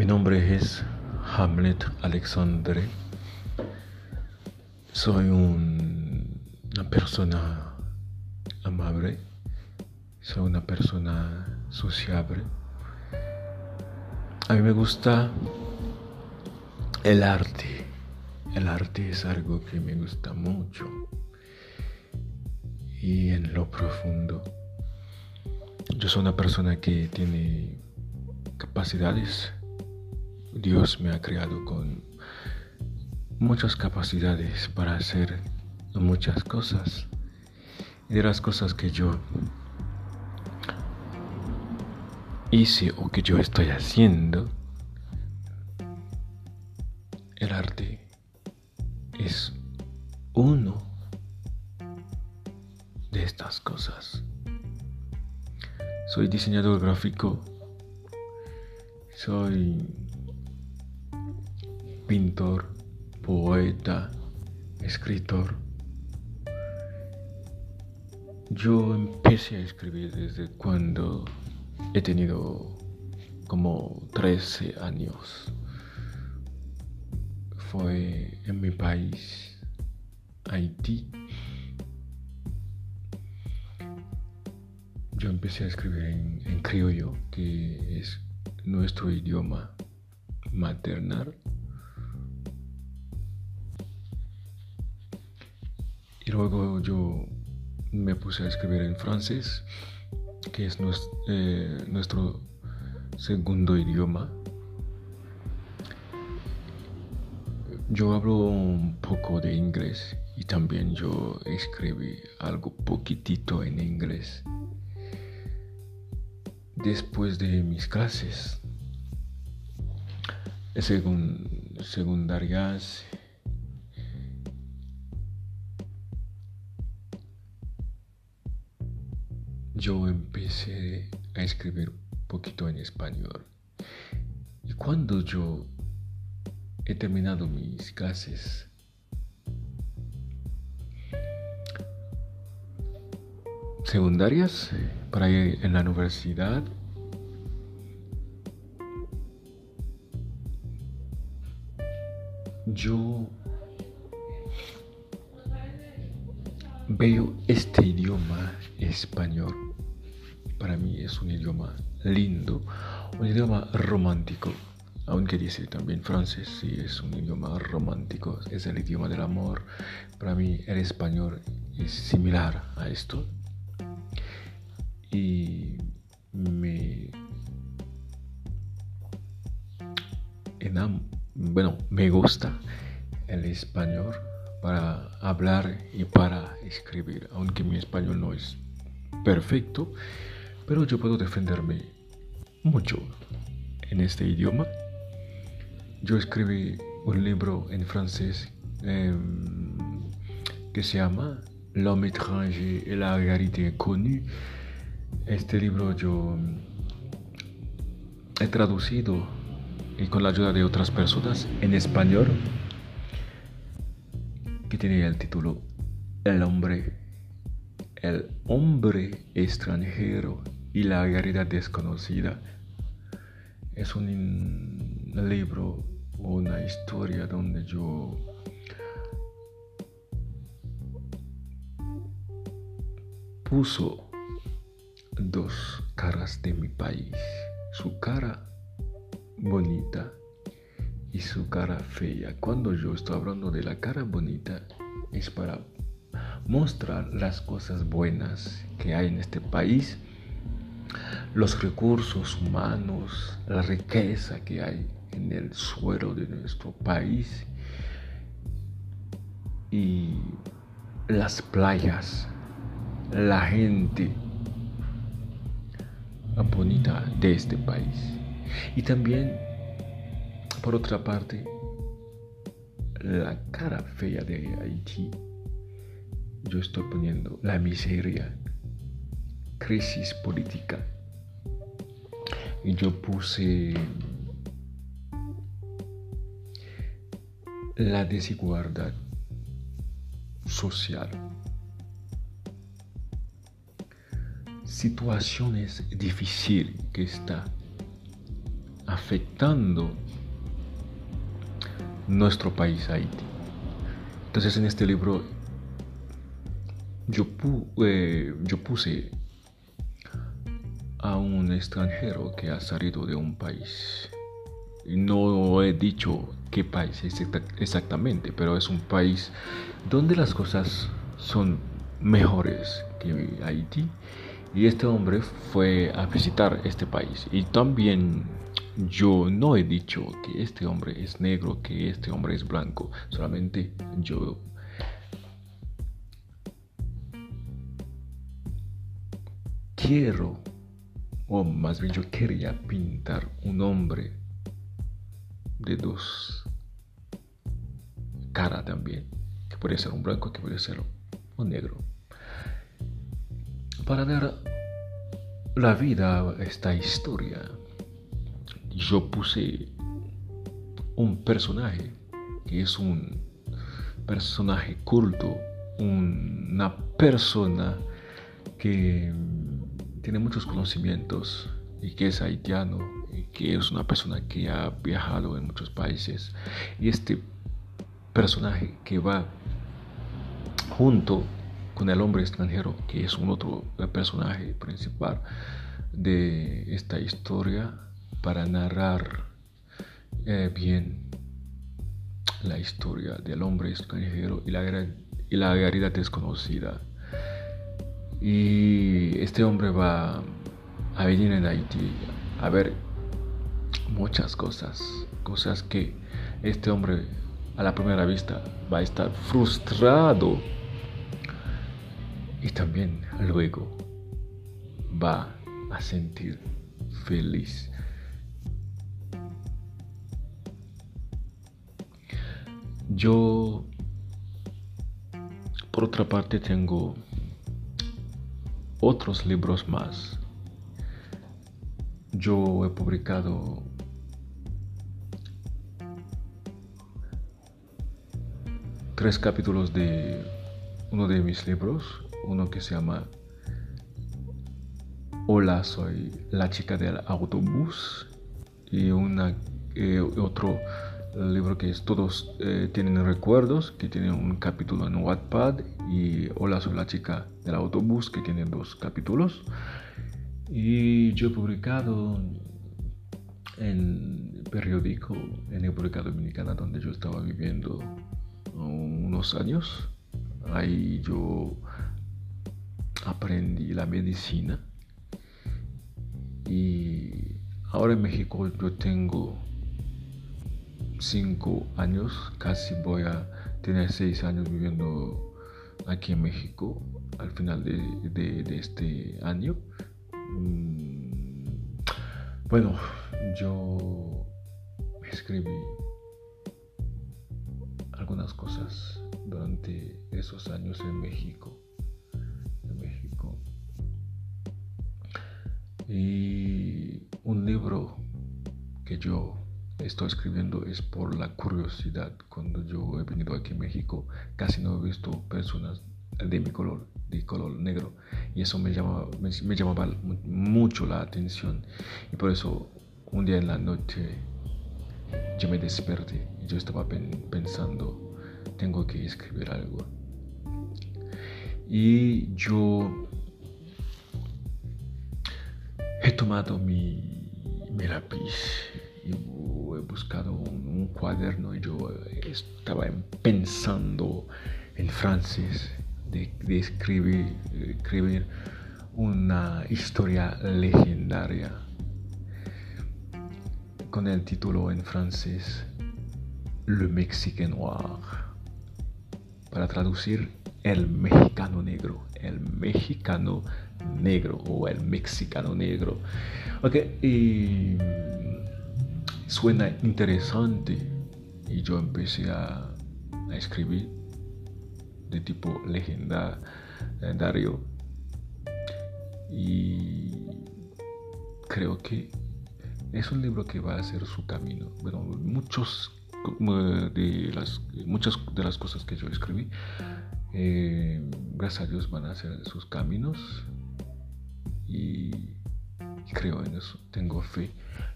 Mi nombre es Hamlet Alexandre. Soy una persona amable. Soy una persona sociable. A mí me gusta el arte. El arte es algo que me gusta mucho. Y en lo profundo. Yo soy una persona que tiene capacidades Dios me ha creado con muchas capacidades para hacer muchas cosas. Y de las cosas que yo hice o que yo estoy haciendo, el arte es uno de estas cosas. Soy diseñador gráfico, soy pintor, poeta, escritor. Yo empecé a escribir desde cuando he tenido como 13 años. Fue en mi país, Haití. Yo empecé a escribir en, en criollo, que es nuestro idioma maternal. Y luego yo me puse a escribir en francés, que es eh, nuestro, segundo idioma. Yo hablo un poco de inglés y también yo escribí algo poquitito en inglés. Después de mis clases secundarias yo empecé a escribir poquito en español. Y cuando yo he terminado mis clases, secundarias para ir en la universidad, yo veo este idioma español para mí es un idioma lindo, un idioma romántico, aunque dice también francés, sí es un idioma romántico, es el idioma del amor. Para mí el español es similar a esto. Y me bueno, me gusta el español para hablar y para escribir, aunque mi español no es perfecto, pero yo puedo defenderme mucho en este idioma. Yo escribí un libro en francés em, que se llama L'homme étranger et la réalité inconnue. Este libro yo he traducido y con la ayuda de otras personas en español que tiene el título El hombre, el hombre extranjero y la realidad desconocida. Es un libro o una historia donde yo puso dos caras de mi país, su cara bonita y su cara fea. Cuando yo estoy hablando de la cara bonita es para mostrar las cosas buenas que hay en este país los recursos humanos, la riqueza que hay en el suelo de nuestro país y las playas, la gente bonita de este país. Y también, por otra parte, la cara fea de Haití. Yo estoy poniendo la miseria, crisis política y yo puse la desigualdad social. Situaciones difíciles que está afectando nuestro país Haití. Entonces en este libro yo, eh, yo puse a un extranjero que ha salido de un país. No he dicho qué país exactamente, pero es un país donde las cosas son mejores que Haití. Y este hombre fue a visitar este país. Y también yo no he dicho que este hombre es negro, que este hombre es blanco. Solamente yo quiero, o más bien yo quería pintar un hombre de dos cara también, que puede ser un blanco, que puede ser un negro, para dar la vida a esta historia. Yo puse un personaje que es un personaje culto, una persona que tiene muchos conocimientos y que es haitiano y que es una persona que ha viajado en muchos países. Y este personaje que va junto con el hombre extranjero, que es un otro personaje principal de esta historia, para narrar eh, bien la historia del hombre extranjero y la, y la realidad desconocida y este hombre va a venir en Haití a ver muchas cosas, cosas que este hombre a la primera vista va a estar frustrado y también luego va a sentir feliz. Yo, por otra parte, tengo otros libros más. Yo he publicado tres capítulos de uno de mis libros, uno que se llama Hola, soy la chica del autobús y una, eh, otro el libro que es Todos eh, tienen recuerdos, que tiene un capítulo en Wattpad, y Hola, soy la chica del autobús, que tiene dos capítulos. Y yo he publicado en periódico en República Dominicana, donde yo estaba viviendo unos años. Ahí yo aprendí la medicina. Y ahora en México yo tengo cinco años, casi voy a tener seis años viviendo aquí en México al final de, este año. Mm, bueno, yo escribí algunas cosas durante esos años en México. En México. Y un libro que yo estoy escribiendo es por la curiosidad. Cuando yo he venido aquí a México, casi no he visto personas de mi color, de color negro. Y eso me llamaba, me, llamaba mucho la atención. Y por eso un día en la noche yo me desperté y yo estaba pensando, tengo que escribir algo. Y yo he tomado mi, mi lápiz y buscado un, cuaderno y yo estaba pensando en francés de, escribir, escribir una historia legendaria con el título en francés Le Mexicain Noir para traducir el mexicano negro, el mexicano negro o el mexicano negro. Ok, y suena interesante. Y yo empecé a, escribir de tipo legendario. Y creo que es un libro que va a hacer su camino. Bueno, muchos de las, muchas de las cosas que yo escribí, eh, gracias a Dios van a hacer sus caminos. Y creo en eso. Tengo fe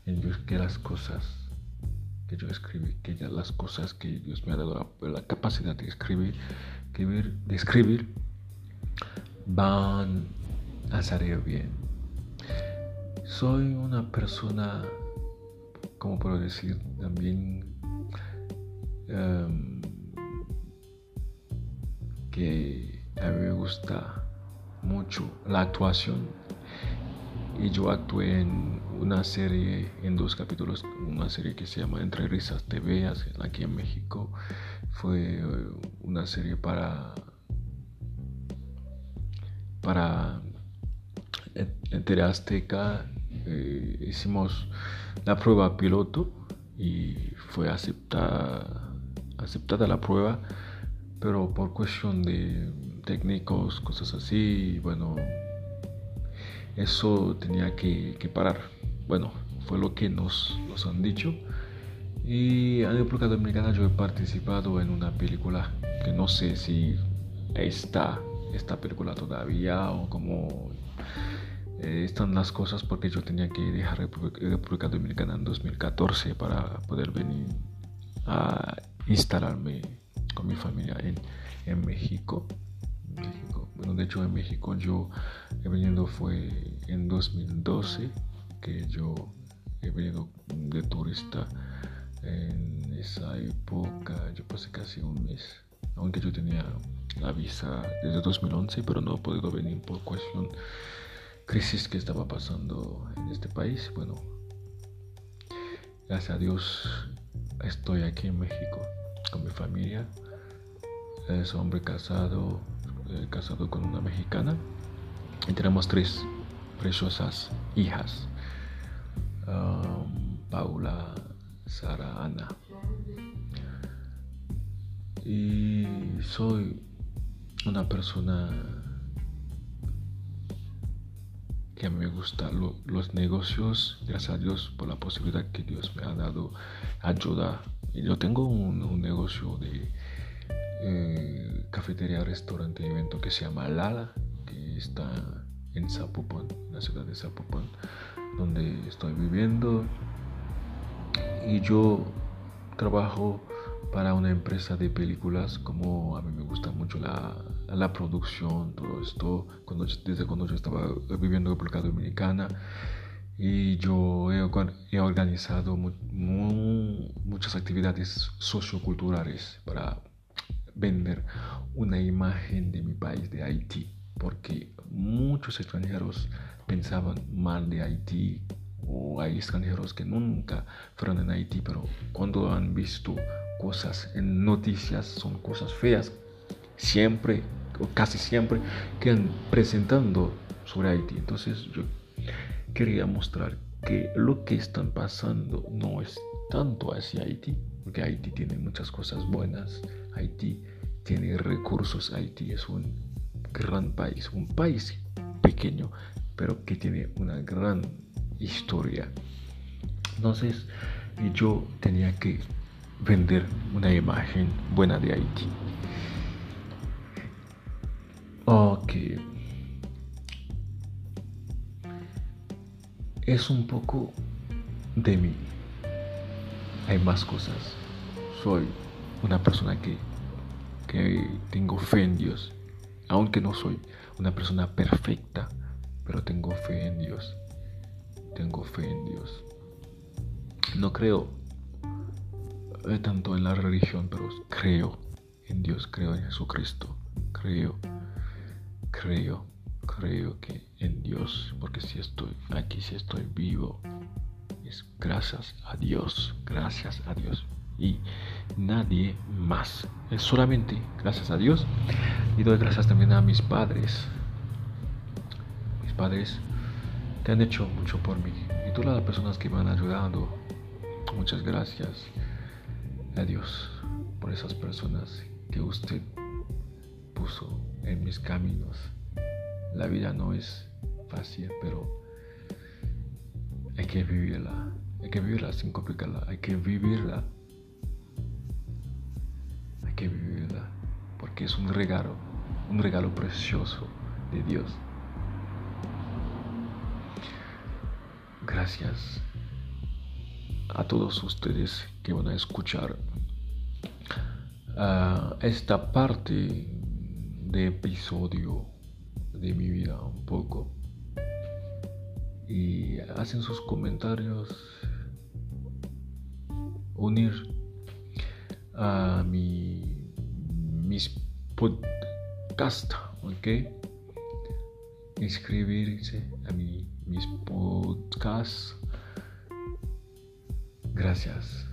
en Dios que las cosas que yo escribí, que ya las cosas que Dios me ha dado la, capacidad de escribir, de escribir, van a salir bien. Soy una persona, como puedo decir, también em, que a mí me gusta mucho la actuación y yo actué en una serie, en dos capítulos, una serie que se llama Entre Risas TV aquí en México. Fue eh, una serie para para TV Azteca. Eh, hicimos la prueba piloto y fue aceptada, aceptada la prueba, pero por cuestión de técnicos, cosas así, bueno, eso tenía que, parar. Bueno, fue lo que nos, han dicho. Y en República Dominicana yo he participado en una película que no sé si está esta película todavía o cómo eh, están las cosas porque yo tenía que dejar República Dominicana en 2014 para poder venir a instalarme con mi familia en México. De hecho en México yo he venido fue en 2012 que yo he venido de turista en esa época, yo pasé casi un mes, aunque yo tenía la visa desde 2011, pero no he podido venir por cuestión crisis que estaba pasando en este país. Bueno, gracias a Dios estoy aquí en México con mi familia. Es hombre casado, eh, casado con una mexicana y tenemos tres preciosas hijas, um, Paula, Sara, Ana. Y soy una persona que me gustan los negocios, gracias a Dios por la posibilidad que Dios me ha dado ayuda. Yo tengo un negocio de cafetería, restaurante, evento que se llama Lala, que está en Zapopan, la ciudad de Zapopan, donde estoy viviendo. Y yo trabajo para una empresa de películas, como a mí me gusta mucho la, la producción, todo esto, cuando, desde cuando yo estaba viviendo en República Dominicana. Y yo he, he organizado muchas actividades socioculturales para vender una imagen de mi país, de Haití, porque muchos extranjeros pensaban mal de Haití o hay extranjeros que nunca fueron en Haití, pero cuando han visto cosas en noticias, son cosas feas, siempre o casi siempre quedan presentando sobre Haití. Entonces yo quería mostrar que lo que están pasando no es tanto hacia Haití, porque Haití tiene muchas cosas buenas, Haití tiene recursos, Haití es un gran país, un país pequeño, pero que tiene una gran historia. Entonces yo tenía que vender una imagen buena de Haití. Ok. Es un poco de mí. Hay más cosas. Soy una persona que tengo fe en Dios, aunque no soy una persona perfecta, pero tengo fe en Dios. Tengo fe en Dios. No creo eh, tanto en la religión, pero creo en Dios, creo en Jesucristo, creo, creo, creo que en Dios, porque si estoy aquí, si estoy vivo, es gracias a Dios, gracias a Dios y nadie más. Es solamente gracias a Dios y doy gracias también a mis padres. Mis padres que han hecho mucho por mí y todas las personas que me han ayudado. Muchas gracias a Dios por esas personas que usted puso en mis caminos. La vida no es fácil, pero hay que vivirla. Hay que vivirla sin complicarla. Hay que vivirla que vivirla, porque es un regalo, un regalo precioso de Dios. gracias a todos ustedes que van a escuchar uh, esta parte de episodio de mi vida un poco y hacen sus comentarios. Unir a mi mis podcast ok. Inscribirse a mi, mis podcasts gracias